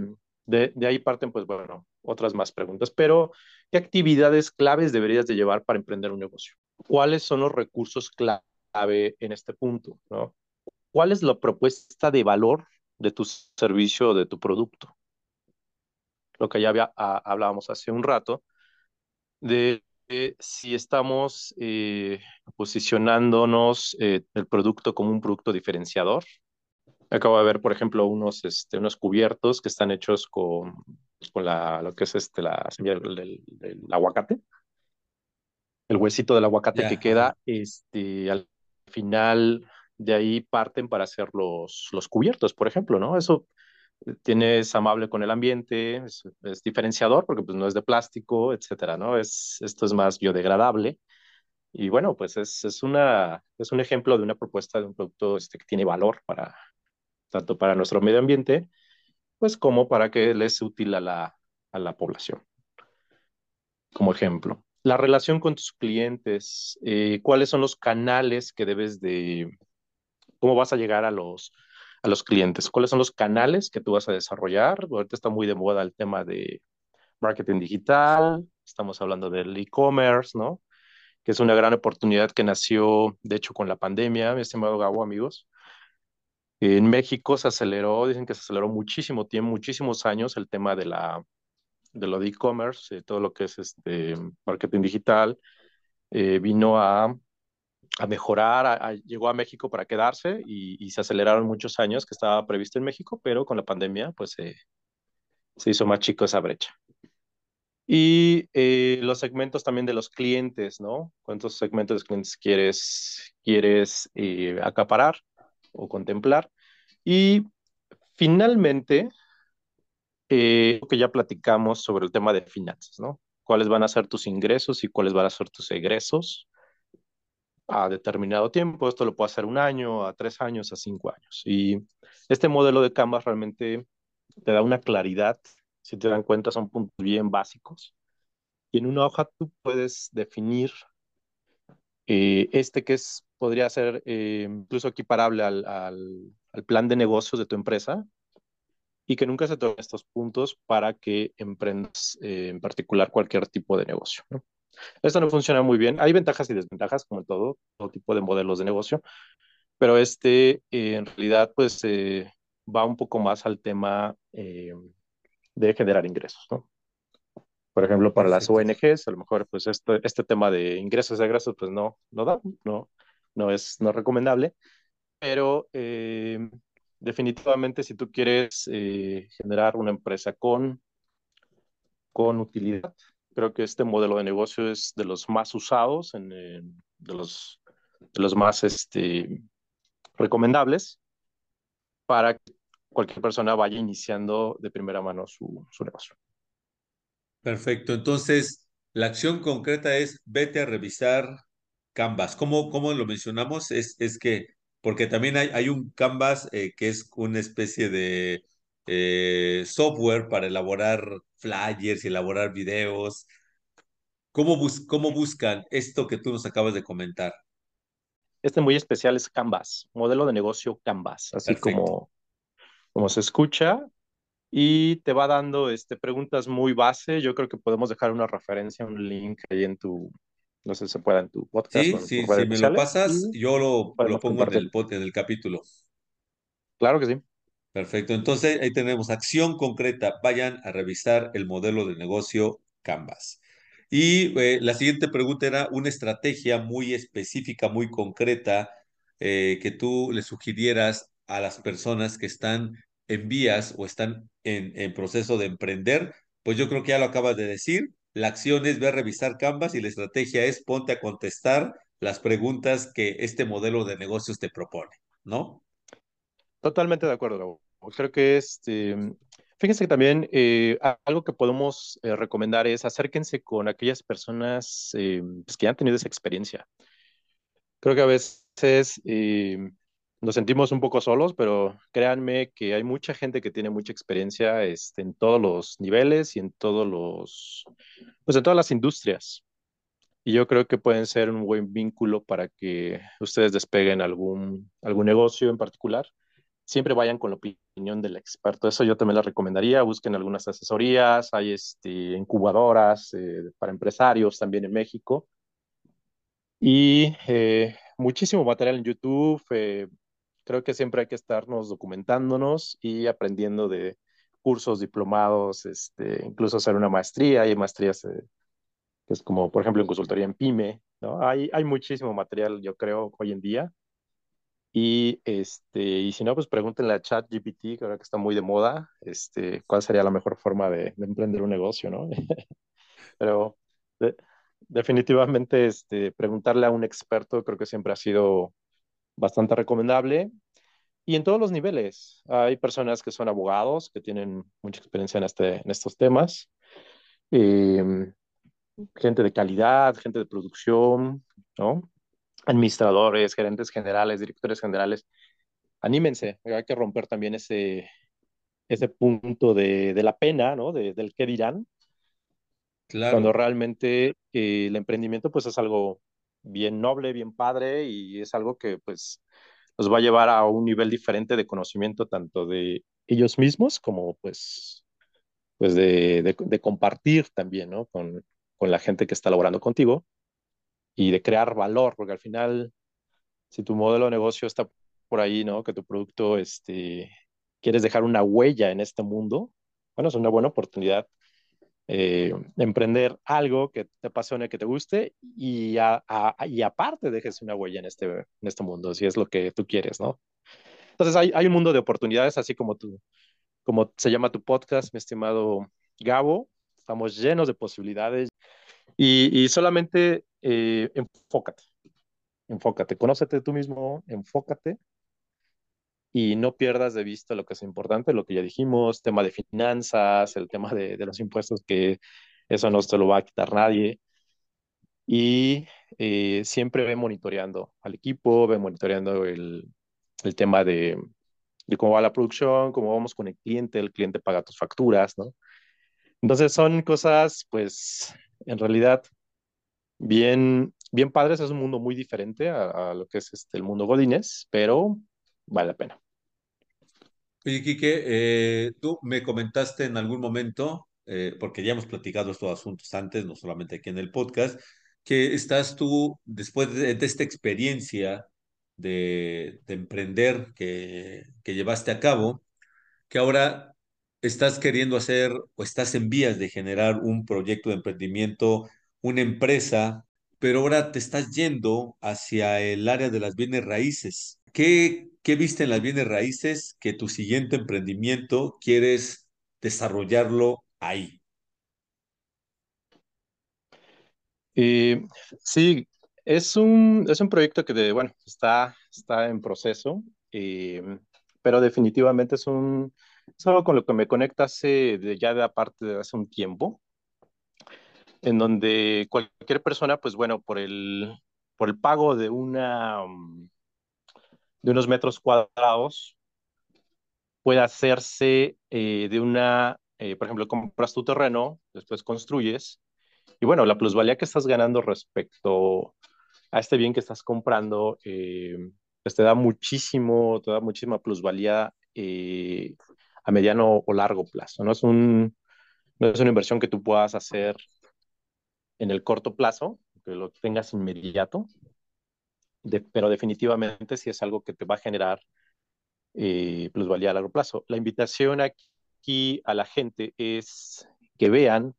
de, de ahí parten, pues bueno, otras más preguntas, pero ¿qué actividades claves deberías de llevar para emprender un negocio? ¿Cuáles son los recursos clave en este punto? ¿no? ¿Cuál es la propuesta de valor de tu servicio o de tu producto? Lo que ya había, a, hablábamos hace un rato, de eh, si estamos eh, posicionándonos eh, el producto como un producto diferenciador. Acabo de ver, por ejemplo, unos, este, unos cubiertos que están hechos con, con la, lo que es este, la semilla del, del, aguacate el huesito del aguacate que Ya, ajá. queda, este, al final de ahí parten para hacer los, los cubiertos, por ejemplo, ¿no? Eso tiene, es amable con el ambiente, es, es, diferenciador porque pues no es de plástico, etcétera, ¿no? Es, esto es más biodegradable. Y bueno, pues es, es, una, es un ejemplo de una propuesta de un producto este, que tiene valor para, tanto para nuestro medio ambiente, pues como para que les sea útil a la, a la población como ejemplo. La relación con tus clientes, eh, cuáles son los canales que debes de, cómo vas a llegar a los, a los clientes, cuáles son los canales que tú vas a desarrollar. Ahorita está muy de moda el tema de marketing digital, estamos hablando del e-commerce, ¿no? Que es una gran oportunidad que nació, de hecho, con la pandemia, mi estimado Gabo, amigos. En México se aceleró, dicen que se aceleró muchísimo tiempo, muchísimos años el tema de la de lo de e-commerce, todo lo que es este marketing digital, eh, vino a, a mejorar, llegó a México para quedarse y, se aceleraron muchos años que estaba previsto en México, pero con la pandemia pues se hizo más chico esa brecha. Y eh, los segmentos también de los clientes, ¿no? ¿Cuántos segmentos de clientes quieres, quieres eh, acaparar o contemplar? Y finalmente, eh, que ya platicamos sobre el tema de finanzas, ¿no? ¿Cuáles van a ser tus ingresos y cuáles van a ser tus egresos a determinado tiempo? Esto lo puede hacer un año, a tres años, a cinco años. Y este modelo de Canvas realmente te da una claridad. Si te dan cuenta, son puntos bien básicos. Y en una hoja tú puedes definir eh, este que es, podría ser eh, incluso equiparable al, al, al plan de negocios de tu empresa, y que nunca se tomen estos puntos para que emprendas eh, en particular cualquier tipo de negocio. Esto no funciona muy bien. Hay ventajas y desventajas, como en todo, todo tipo de modelos de negocio, pero este eh, en realidad pues eh, va un poco más al tema eh, de generar ingresos, ¿no? Por ejemplo, para las. ONGs, a lo mejor pues este, este tema de ingresos y egresos pues no, no da, no, no es no recomendable, pero eh, definitivamente si tú quieres generar una empresa con, con utilidad, creo que este modelo de negocio es de los más usados, en, de, los, los más este, recomendables para que cualquier persona vaya iniciando de primera mano su, su negocio. Perfecto. Entonces, la acción concreta es vete a revisar Canvas. ¿Cómo, cómo lo mencionamos? Es, es que porque también hay, hay un Canvas eh, que es una especie de eh, software para elaborar flyers y elaborar videos. ¿Cómo, bus ¿Cómo buscan esto que tú nos acabas de comentar? Este muy especial es Canvas, modelo de negocio Canvas, así como, como se escucha, y te va dando este, preguntas muy base. Yo creo que podemos dejar una referencia, un link ahí en tu, no sé si se pueda en tu podcast. Sí, sí, si me lo pasas, yo lo, lo pongo en el, en el capítulo. Claro que sí. Perfecto. Entonces ahí tenemos acción concreta. Vayan a revisar el modelo de negocio Canvas. Y eh, la siguiente pregunta era una estrategia muy específica, muy concreta, eh, que tú le sugirieras a las personas que están en vías o están en, proceso de emprender. Pues yo creo que ya lo acabas de decir. La acción es ver, revisar Canvas y la estrategia es ponte a contestar las preguntas que este modelo de negocios te propone, ¿no? Totalmente de acuerdo. Creo que este, fíjense que también eh, algo que podemos eh, recomendar es acérquense con aquellas personas eh, pues, que ya han tenido esa experiencia. Creo que a veces nos sentimos un poco solos, pero créanme que hay mucha gente que tiene mucha experiencia este, en todos los niveles y en todos los, pues en todas las industrias. Y yo creo que pueden ser un buen vínculo para que ustedes despeguen algún, algún negocio en particular siempre vayan con la opinión del experto. Eso yo también les recomendaría. Busquen algunas asesorías, hay este, incubadoras eh, para empresarios también en México. Y eh, muchísimo material en YouTube. Eh, creo que siempre hay que estarnos documentándonos y aprendiendo de cursos, diplomados, este, incluso hacer una maestría. Hay maestrías que es como, por ejemplo, en consultoría en PyME. ¿no? Hay, hay muchísimo material, yo creo, hoy en día y, este, y si no, pues pregúntenle a ChatGPT, que ahora que está muy de moda, este, cuál sería la mejor forma de, emprender un negocio, ¿no? Pero definitivamente este, preguntarle a un experto creo que siempre ha sido bastante recomendable. Y en todos los niveles. Hay personas que son abogados, que tienen mucha experiencia en, este, en estos temas. Em, gente de calidad, gente de producción, ¿no? Administradores, gerentes generales, directores generales, anímense, hay que romper también ese, ese punto de, de la pena, ¿no? De, del qué dirán. Claro. Cuando realmente eh, el emprendimiento pues es algo bien noble, bien padre y es algo que pues nos va a llevar a un nivel diferente de conocimiento tanto de ellos mismos como pues, pues de, de, de compartir también, ¿no? Con, con la gente que está laborando contigo y de crear valor, porque al final, si tu modelo de negocio está por ahí, ¿no? Que tu producto, este, quieres dejar una huella en este mundo, bueno, es una buena oportunidad eh, emprender algo que te apasione, que te guste y, a, y aparte dejes una huella en este, en este mundo, si es lo que tú quieres, ¿no? Entonces hay, hay un mundo de oportunidades, así como tú, como se llama tu podcast, mi estimado Gabo. Estamos llenos de posibilidades y, y solamente eh, enfócate, enfócate, conócete tú mismo, enfócate y no pierdas de vista lo que es importante, lo que ya dijimos, tema de finanzas, el tema de, de los impuestos, que eso no se lo va a quitar nadie. Y eh, siempre ve monitoreando al equipo, ve monitoreando el, el tema de, de, cómo va la producción, cómo vamos con el cliente, el cliente paga tus facturas, ¿no? Entonces son cosas, pues, en realidad bien, bien padres, es un mundo muy diferente a, lo que es este, el mundo Godines, pero vale la pena. Oye, Quique, eh, tú me comentaste en algún momento, eh, porque ya hemos platicado estos asuntos antes, no solamente aquí en el podcast, que estás tú, después de, esta experiencia de, de emprender que, que llevaste a cabo, que ahora estás queriendo hacer o estás en vías de generar un proyecto de emprendimiento una empresa, pero ahora te estás yendo hacia el área de las bienes raíces. ¿Qué, qué viste en las bienes raíces que tu siguiente emprendimiento quieres desarrollarlo ahí? Eh, sí, es un, es un proyecto que, de, bueno, está, está en proceso, eh, pero definitivamente es, un, es algo con lo que me conecta hace, ya de aparte de hace un tiempo en donde cualquier persona, pues bueno, por el, por el pago de una, mm, de unos metros cuadrados puede hacerse eh, de una, eh, por ejemplo, compras tu terreno, después construyes, y bueno, la plusvalía que estás ganando respecto a este bien que estás comprando, eh, pues te da muchísimo, te da muchísima plusvalía a mediano o largo plazo, ¿no? Es un, no es una inversión que tú puedas hacer en el corto plazo, que lo tengas inmediato, pero definitivamente sí es algo que te va a generar eh, plusvalía a largo plazo. La invitación aquí a la gente es que vean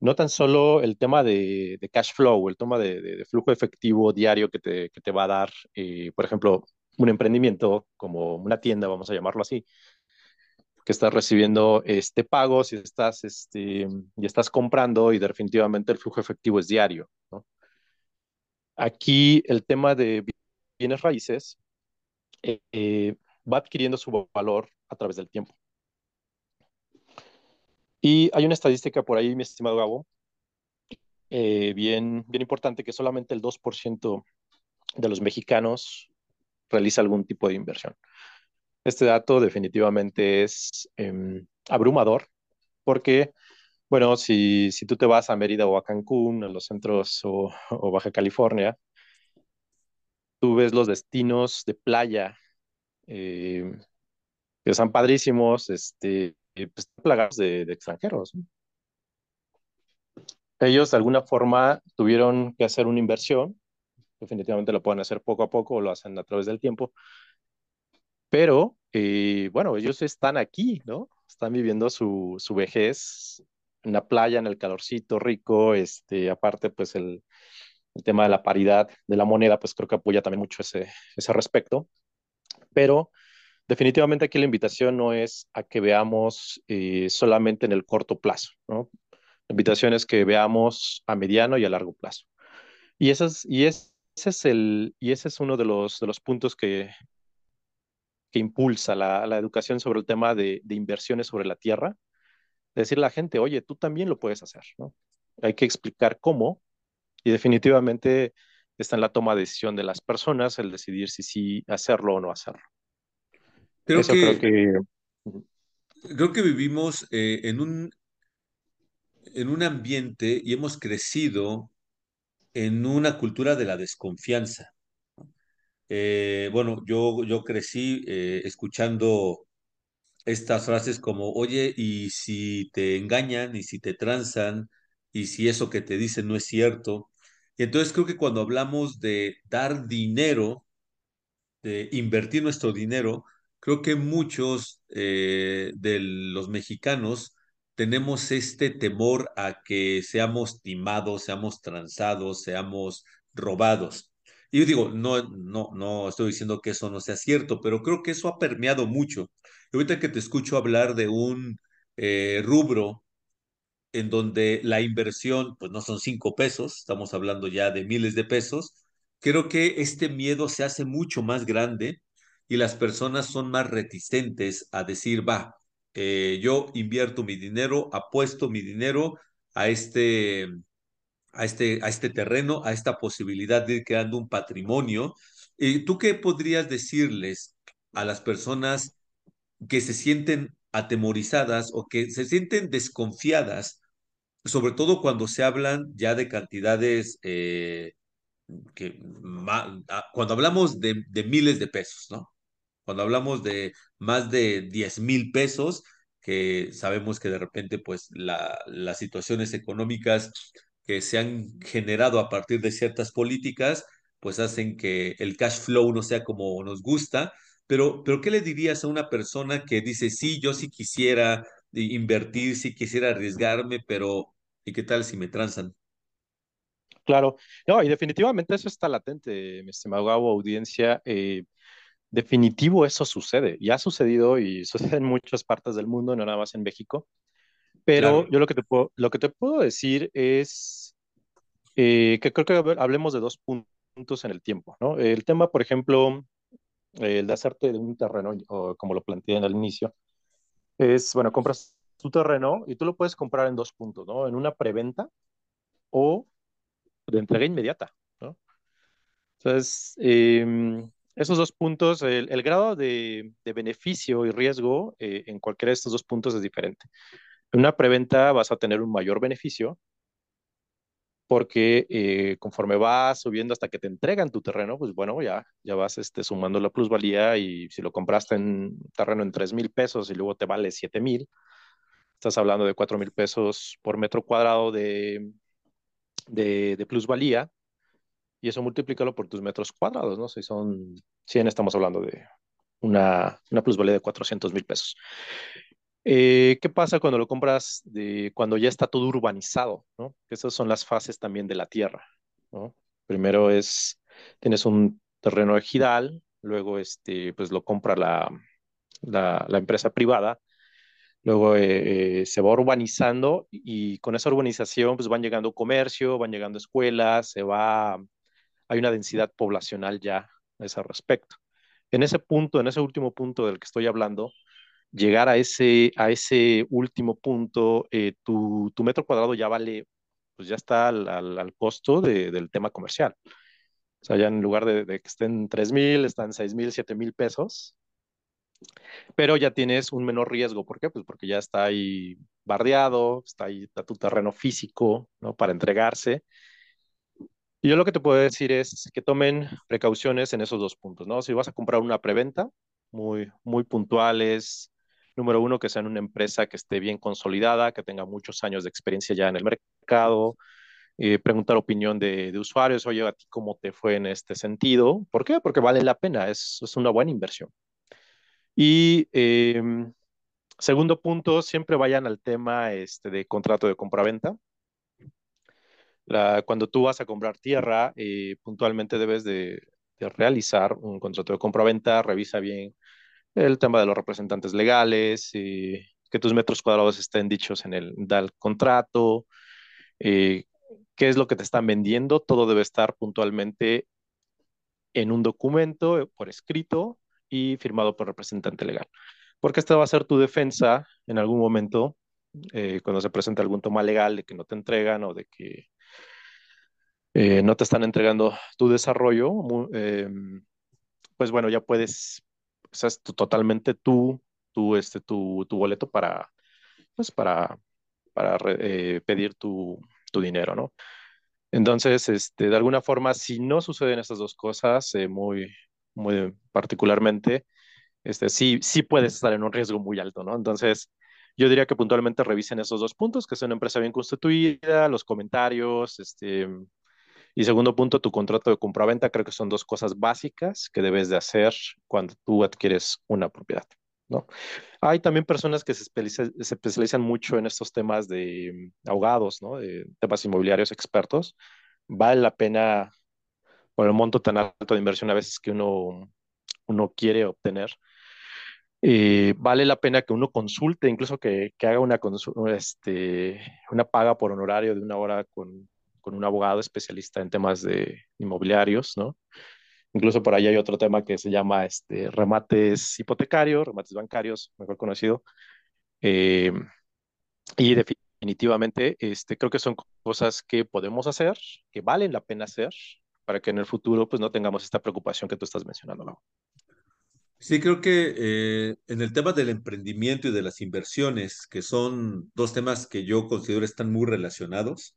no tan solo el tema de, cash flow, el tema de, flujo efectivo diario que te, que te va a dar, eh, por ejemplo, un emprendimiento como una tienda, vamos a llamarlo así, que estás recibiendo este pago, si estás, este, y estás comprando y definitivamente el flujo efectivo es diario. ¿no? Aquí el tema de bienes raíces eh, va adquiriendo su valor a través del tiempo. Y hay una estadística por ahí, mi estimado Gabo, eh, bien, bien importante, que solamente el 2% de los mexicanos realiza algún tipo de inversión. Este dato definitivamente es em, abrumador porque, bueno, si, si, tú te vas a Mérida o a Cancún, a los centros o, o Baja California, tú ves los destinos de playa eh, que son padrísimos, este, pues, plagados de, extranjeros. Ellos de alguna forma tuvieron que hacer una inversión, definitivamente lo pueden hacer poco a poco o lo hacen a través del tiempo, pero eh, bueno, ellos están aquí, ¿no? Están viviendo su, su vejez en la playa, en el calorcito rico, este, aparte pues el, el tema de la paridad de la moneda, pues creo que apoya también mucho ese, ese respecto pero definitivamente aquí la invitación no es a que veamos eh, solamente en el corto plazo, ¿no? La invitación es que veamos a mediano y a largo plazo. Y, ese es, y ese es, el, y ese es uno de los, de los puntos que, que impulsa la, la educación sobre el tema de, de inversiones sobre la tierra. decirle a la gente, oye, tú también lo puedes hacer, ¿no? Hay que explicar cómo y definitivamente está en la toma de decisión de las personas el decidir si sí hacerlo o no hacerlo. Creo que, creo que, creo que vivimos eh, en, un, en un ambiente y hemos crecido en una cultura de la desconfianza. Eh, bueno, yo, yo crecí eh, escuchando estas frases como, oye, y si te engañan, y si te transan, y si eso que te dicen no es cierto, y entonces creo que cuando hablamos de dar dinero, de invertir nuestro dinero, creo que muchos eh, de los mexicanos tenemos este temor a que seamos timados, seamos transados, seamos robados. Y yo digo, no, no, no estoy diciendo que eso no sea cierto, pero creo que eso ha permeado mucho. Y ahorita que te escucho hablar de un eh, rubro en donde la inversión, pues no son cinco pesos, estamos hablando ya de miles de pesos, creo que este miedo se hace mucho más grande y las personas son más reticentes a decir, va, eh, yo invierto mi dinero, apuesto mi dinero a este, a este, a este terreno, a esta posibilidad de ir creando un patrimonio. ¿Y ¿Tú qué podrías decirles a las personas que se sienten atemorizadas o que se sienten desconfiadas sobre todo cuando se hablan ya de cantidades eh, que ah, cuando hablamos de, miles de pesos, ¿no? Cuando hablamos de más de 10 mil pesos, que sabemos que de repente pues la, las situaciones económicas que se han generado a partir de ciertas políticas, pues hacen que el cash flow no sea como nos gusta, pero, pero ¿qué le dirías a una persona que dice, sí, yo sí quisiera invertir, sí quisiera arriesgarme, pero ¿Y qué tal si me transan? Claro, no, y definitivamente eso está latente, mi estimado audiencia. Eh, definitivo eso sucede, ya ha sucedido y sucede en muchas partes del mundo, no nada más en México. Pero claro. yo lo que, te puedo, lo que te puedo decir es eh, que creo que hablemos de dos puntos en el tiempo, ¿no? El tema, por ejemplo, el de hacerte de un terreno, o como lo planteé en el inicio, es, bueno, compras tu terreno y tú lo puedes comprar en dos puntos, ¿no? En una preventa o de entrega inmediata, ¿no? Entonces, eh, esos dos puntos, el, el grado de, de, beneficio y riesgo eh, en cualquiera de estos dos puntos es diferente. Una preventa vas a tener un mayor beneficio porque eh, conforme vas subiendo hasta que te entregan tu terreno, pues bueno, ya, ya vas este, sumando la plusvalía y si lo compraste en terreno en 3 mil pesos y luego te vale 7 mil, estás hablando de 4 mil pesos por metro cuadrado de, de, de, plusvalía y eso multiplícalo por tus metros cuadrados, ¿no? Si son 100, estamos hablando de una, una plusvalía de 400 mil pesos. Eh, ¿Qué pasa cuando lo compras de, cuando ya está todo urbanizado? ¿no? Esas son las fases también de la tierra. Primero es, tienes un terreno ejidal, luego este, pues lo compra la, la, la empresa privada, luego eh, eh, se va urbanizando y con esa urbanización pues van llegando comercio, van llegando escuelas, se va, hay una densidad poblacional ya a ese respecto. En ese punto, en ese último punto del que estoy hablando, llegar a ese, a ese último punto, eh, tu, tu, metro cuadrado ya vale, pues ya está al, al, al costo de, del tema comercial. O sea, ya en lugar de, de que estén 3 mil, están 6 mil, 7 mil pesos. Pero ya tienes un menor riesgo. ¿Por qué? Pues porque ya está ahí bardeado, está ahí está tu terreno físico, ¿no? Para entregarse. Y yo lo que te puedo decir es que tomen precauciones en esos dos puntos, ¿no? Si vas a comprar una preventa, muy, muy puntuales, número uno, que sean una empresa que esté bien consolidada, que tenga muchos años de experiencia ya en el mercado, eh, preguntar opinión de, usuarios, oye, ¿a ti cómo te fue en este sentido? ¿Por qué? Porque vale la pena, es, es una buena inversión. Y eh, segundo punto, siempre vayan al tema este, de contrato de compraventa. La, cuando tú vas a comprar tierra, eh, puntualmente debes de, de realizar un contrato de compraventa, revisa bien el tema de los representantes legales, eh, que tus metros cuadrados estén dichos en el del contrato, eh, qué es lo que te están vendiendo, todo debe estar puntualmente en un documento eh, por escrito y firmado por representante legal. Porque esta va a ser tu defensa en algún momento, eh, cuando se presente algún toma legal de que no te entregan o de que no te están entregando tu desarrollo, eh, pues bueno, ya puedes sea, es totalmente tú, tú, este, tu, tu boleto para, pues para, para eh, pedir tu, tu, dinero, ¿no? Entonces, este, de alguna forma, si no suceden estas dos cosas, eh, muy, muy particularmente, este, sí, sí puedes estar en un riesgo muy alto, ¿no? Entonces, yo diría que puntualmente revisen esos dos puntos, que es una empresa bien constituida, los comentarios, este, y segundo punto, tu contrato de compraventa, creo que son dos cosas básicas que debes de hacer cuando tú adquieres una propiedad, ¿no? Hay también personas que se, especializan, mucho en estos temas de abogados, ¿no? De temas inmobiliarios expertos. Vale la pena, por el monto tan alto de inversión a veces que uno, uno quiere obtener, eh, vale la pena que uno consulte, incluso que, que haga una, este, una paga por honorario de una hora con, con un abogado especialista en temas de inmobiliarios, ¿no? Incluso por ahí hay otro tema que se llama este, remates hipotecarios, remates bancarios, mejor conocido. Eh, y definitivamente este, creo que son cosas que podemos hacer, que valen la pena hacer, para que en el futuro pues, no tengamos esta preocupación que tú estás mencionando, ¿no? Sí, creo que eh, en el tema del emprendimiento y de las inversiones, que son dos temas que yo considero están muy relacionados,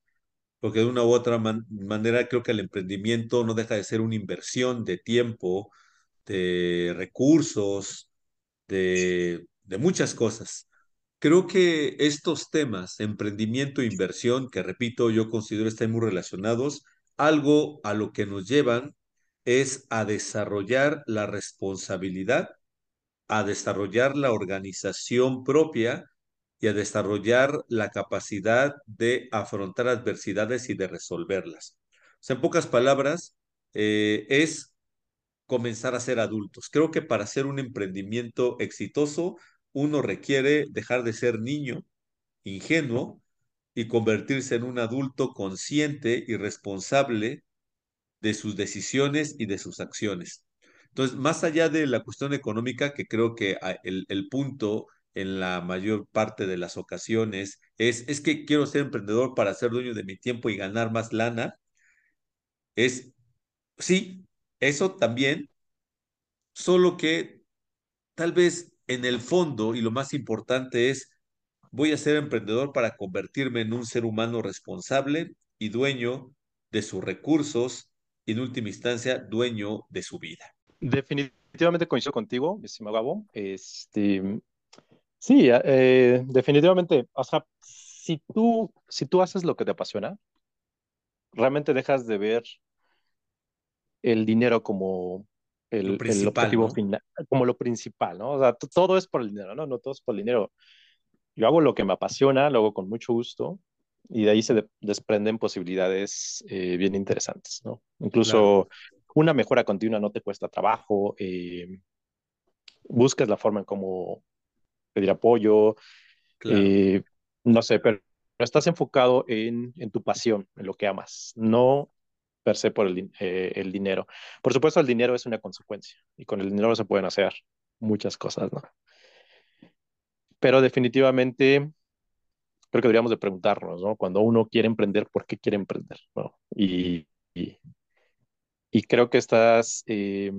porque de una u otra man manera creo que el emprendimiento no deja de ser una inversión de tiempo, de recursos, de, de muchas cosas. Creo que estos temas, emprendimiento e inversión, que repito, yo considero están muy relacionados, algo a lo que nos llevan es a desarrollar la responsabilidad, a desarrollar la organización propia y a desarrollar la capacidad de afrontar adversidades y de resolverlas. O sea, en pocas palabras, eh, es comenzar a ser adultos. Creo que para hacer un emprendimiento exitoso, uno requiere dejar de ser niño, ingenuo, y convertirse en un adulto consciente y responsable de sus decisiones y de sus acciones. Entonces, más allá de la cuestión económica, que creo que el, el punto en la mayor parte de las ocasiones es, es que quiero ser emprendedor para ser dueño de mi tiempo y ganar más lana. Es, sí, eso también, solo que tal vez en el fondo y lo más importante es, voy a ser emprendedor para convertirme en un ser humano responsable y dueño de sus recursos y en última instancia dueño de su vida. Definitivamente coincido contigo, estimado Gabo. Este, sí, eh, definitivamente, o sea, si tú, si tú haces lo que te apasiona, realmente dejas de ver el dinero como el, el objetivo ¿no? final, como lo principal, ¿no? O sea, todo es por el dinero, ¿no? No todo es por el dinero. Yo hago lo que me apasiona, lo hago con mucho gusto y de ahí se de desprenden posibilidades eh, bien interesantes, ¿no? Claro. Incluso una mejora continua no te cuesta trabajo, eh, buscas la forma en cómo pedir apoyo, Claro. eh, no sé, pero estás enfocado en, en, tu pasión, en lo que amas, no per se por el, eh, el, dinero. Por supuesto, el dinero es una consecuencia y con el dinero se pueden hacer muchas cosas, ¿no? Pero definitivamente creo que deberíamos de preguntarnos, ¿no? Cuando uno quiere emprender, ¿por qué quiere emprender? ¿no? Y, y, y, creo que estas, eh,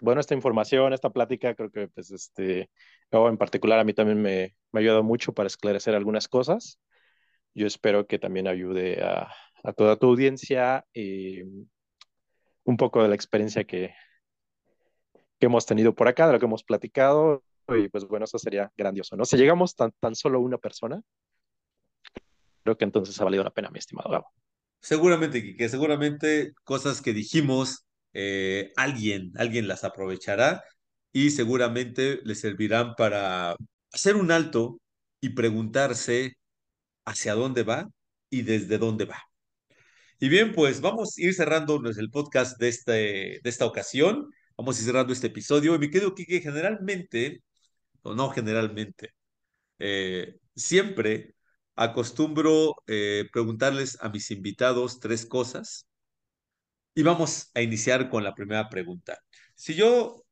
bueno, esta información, esta plática, creo que pues este, yo en particular a mí también me, me ha ayudado mucho para esclarecer algunas cosas. Yo espero que también ayude a, a toda tu audiencia eh, un poco de la experiencia que, que hemos tenido por acá, de lo que hemos platicado. Y pues bueno, eso sería grandioso, ¿no? Si llegamos tan, tan solo una persona, creo que entonces ha valido la pena, mi estimado Gabo. Seguramente, Quique, seguramente cosas que dijimos, eh, alguien, alguien las aprovechará y seguramente le servirán para hacer un alto y preguntarse hacia dónde va y desde dónde va. Y bien, pues vamos a ir cerrando el podcast de, este, de esta ocasión. Vamos a ir cerrando este episodio. Y me quedo, Quique, generalmente, o no generalmente, eh, siempre acostumbro eh, preguntarles a mis invitados tres cosas y vamos a iniciar con la primera pregunta. Si yo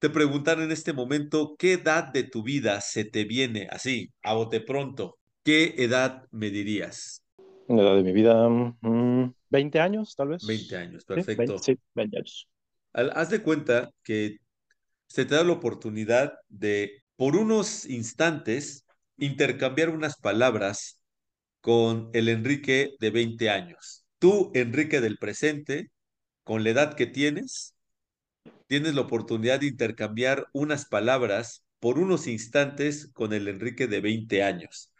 te preguntara en este momento, ¿qué edad de tu vida se te viene así, a bote pronto? ¿Qué edad me dirías? La edad de mi vida, mmm, 20 años, tal 20 vez. años, Sí, 20, perfecto. sí, 20 años. Haz de cuenta que se te da la oportunidad de, por unos instantes, intercambiar unas palabras con el Enrique de 20 años. Tú, Enrique del presente, con la edad que tienes, tienes la oportunidad de intercambiar unas palabras por unos instantes con el Enrique de 20 años.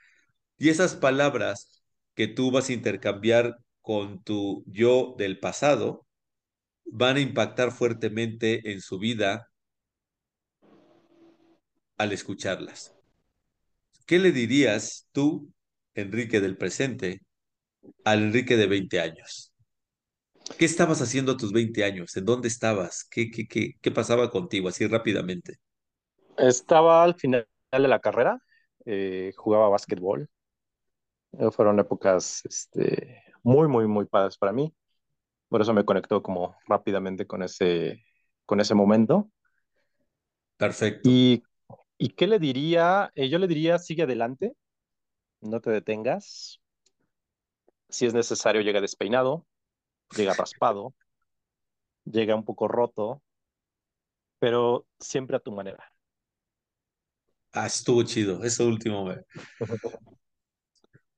Y esas palabras que tú vas a intercambiar con tu yo del pasado van a impactar fuertemente en su vida al escucharlas. ¿Qué le dirías tú, Enrique del presente, al Enrique de 20 años? ¿Qué estabas haciendo a tus 20 años? ¿En dónde estabas? ¿Qué, qué, qué, qué pasaba contigo así rápidamente? Estaba al final de la carrera, eh, jugaba básquetbol. Eh, fueron épocas este, muy, muy, muy padres para mí. Por eso me conectó como rápidamente con ese, con ese momento. Perfecto. ¿Y, ¿y qué le diría? Eh, yo le diría, sigue adelante, no te detengas. Si es necesario, llega despeinado, llega raspado, llega un poco roto, pero siempre a tu manera. Ah, estuvo chido, eso último. Me...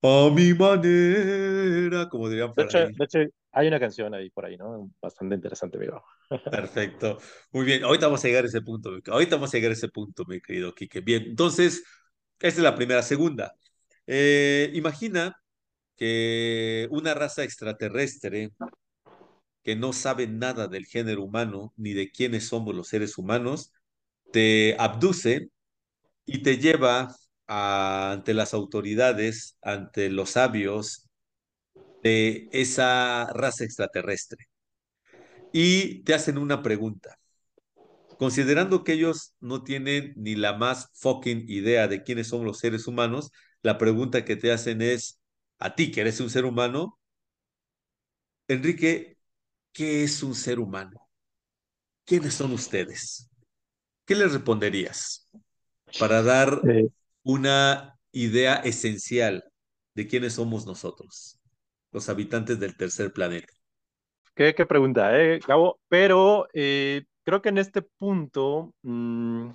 A mi manera, como dirían De por hecho, ahí. de hecho, hay una canción ahí por ahí, ¿no? Bastante interesante, amigo. Perfecto. Muy bien, ahorita vamos a llegar a ese punto. Ahorita vamos a llegar a ese punto, mi querido Quique. Bien, entonces, esta es la primera. Segunda, eh, imagina que una raza extraterrestre que no sabe nada del género humano ni de quiénes somos los seres humanos, te abduce y te lleva ante las autoridades, ante los sabios de esa raza extraterrestre. Y te hacen una pregunta. Considerando que ellos no tienen ni la más fucking idea de quiénes son los seres humanos, la pregunta que te hacen es, a ti que eres un ser humano, Enrique, ¿qué es un ser humano? ¿Quiénes son ustedes? ¿Qué les responderías para dar Eh, una idea esencial de quiénes somos nosotros, los habitantes del tercer planeta? ¿qué, qué pregunta, eh, Gabo? Pero eh, creo que en este punto, mm,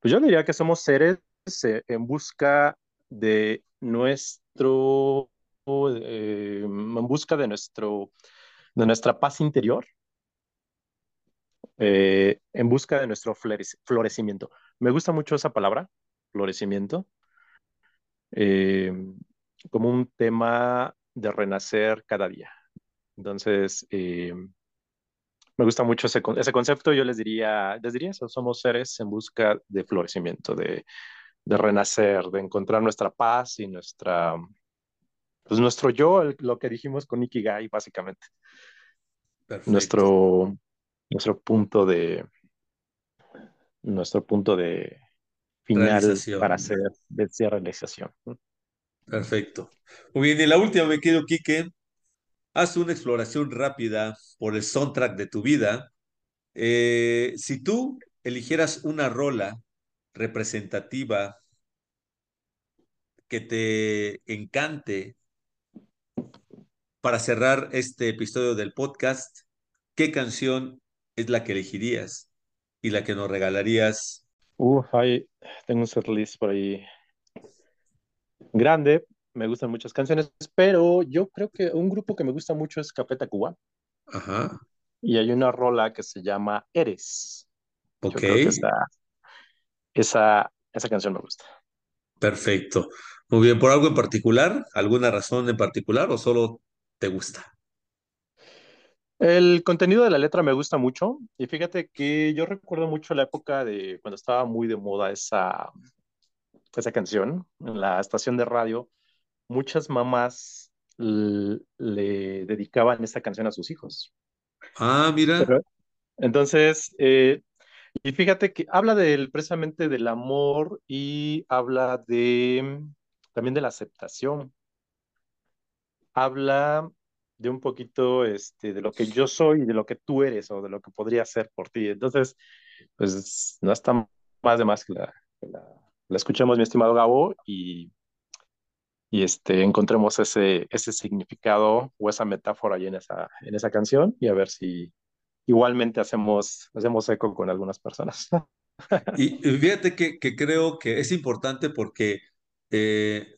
pues yo diría que somos seres eh, en busca de nuestro, en busca de nuestro, de nuestra paz interior, eh, en busca de nuestro florecimiento. Me gusta mucho esa palabra, florecimiento, eh, como un tema de renacer cada día. Entonces, eh, me gusta mucho ese, ese, concepto. Yo les diría, les diría somos seres en busca de florecimiento, de, de renacer, de encontrar nuestra paz y nuestra, pues nuestro yo, lo que dijimos con Ikigai, básicamente. Perfecto. Nuestro, nuestro punto de, nuestro punto de final para hacer de realización. Perfecto. Muy bien, y la última me quedo, Quique. Haz una exploración rápida por el soundtrack de tu vida. Eh, si tú eligieras una rola representativa que te encante para cerrar este episodio del podcast, ¿qué canción es la que elegirías y la que nos regalarías? Uh, ahí tengo un setlist por ahí grande. Me gustan muchas canciones, pero yo creo que un grupo que me gusta mucho es Café Tacuba. Ajá. Y hay una rola que se llama Eres. Ok. Yo creo que esa, esa, esa canción me gusta. Perfecto. Muy bien, ¿por algo en particular? ¿Alguna razón en particular o solo te gusta? El contenido de la letra me gusta mucho y fíjate que yo recuerdo mucho la época de cuando estaba muy de moda esa, esa canción en la estación de radio. Muchas mamás le dedicaban esta canción a sus hijos. Ah, mira. entonces, eh, y fíjate que habla del, precisamente del amor y habla de también de la aceptación. Habla de un poquito este, de lo que yo soy y de lo que tú eres o de lo que podría ser por ti. Entonces, pues no está más de más que la, la, escuchemos, mi estimado Gabo, y, y este, encontremos ese, ese significado o esa metáfora ahí en esa, en esa canción y a ver si igualmente hacemos, hacemos eco con algunas personas. y fíjate que, que creo que es importante porque eh,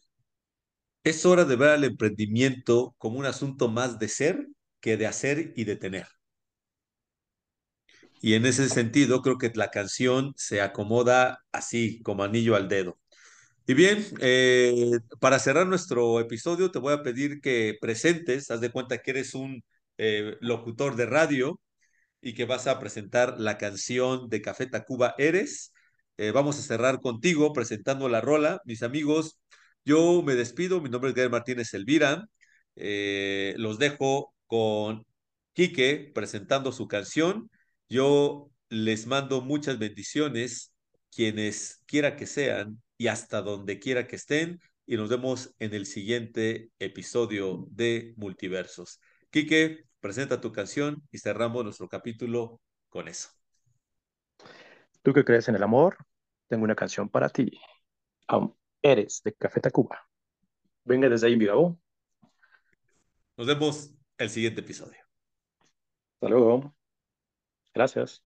es hora de ver al emprendimiento como un asunto más de ser que de hacer y de tener. Y en ese sentido, creo que la canción se acomoda así, como anillo al dedo. Y bien, eh, para cerrar nuestro episodio, te voy a pedir que presentes, haz de cuenta que eres un eh, locutor de radio y que vas a presentar la canción de Café Tacuba Eres. Eh, vamos a cerrar contigo presentando la rola. Mis amigos, yo me despido, mi nombre es Gabriel Martínez Elvira. Eh, los dejo con Quique presentando su canción. Yo les mando muchas bendiciones, quienes quiera que sean y hasta donde quiera que estén. Y nos vemos en el siguiente episodio de Multiversos. Quique, presenta tu canción y cerramos nuestro capítulo con eso. Tú que crees en el amor, tengo una canción para ti. Eres de Café Tacuba. Venga desde ahí, mi Nos vemos el siguiente episodio. Hasta luego. Gracias.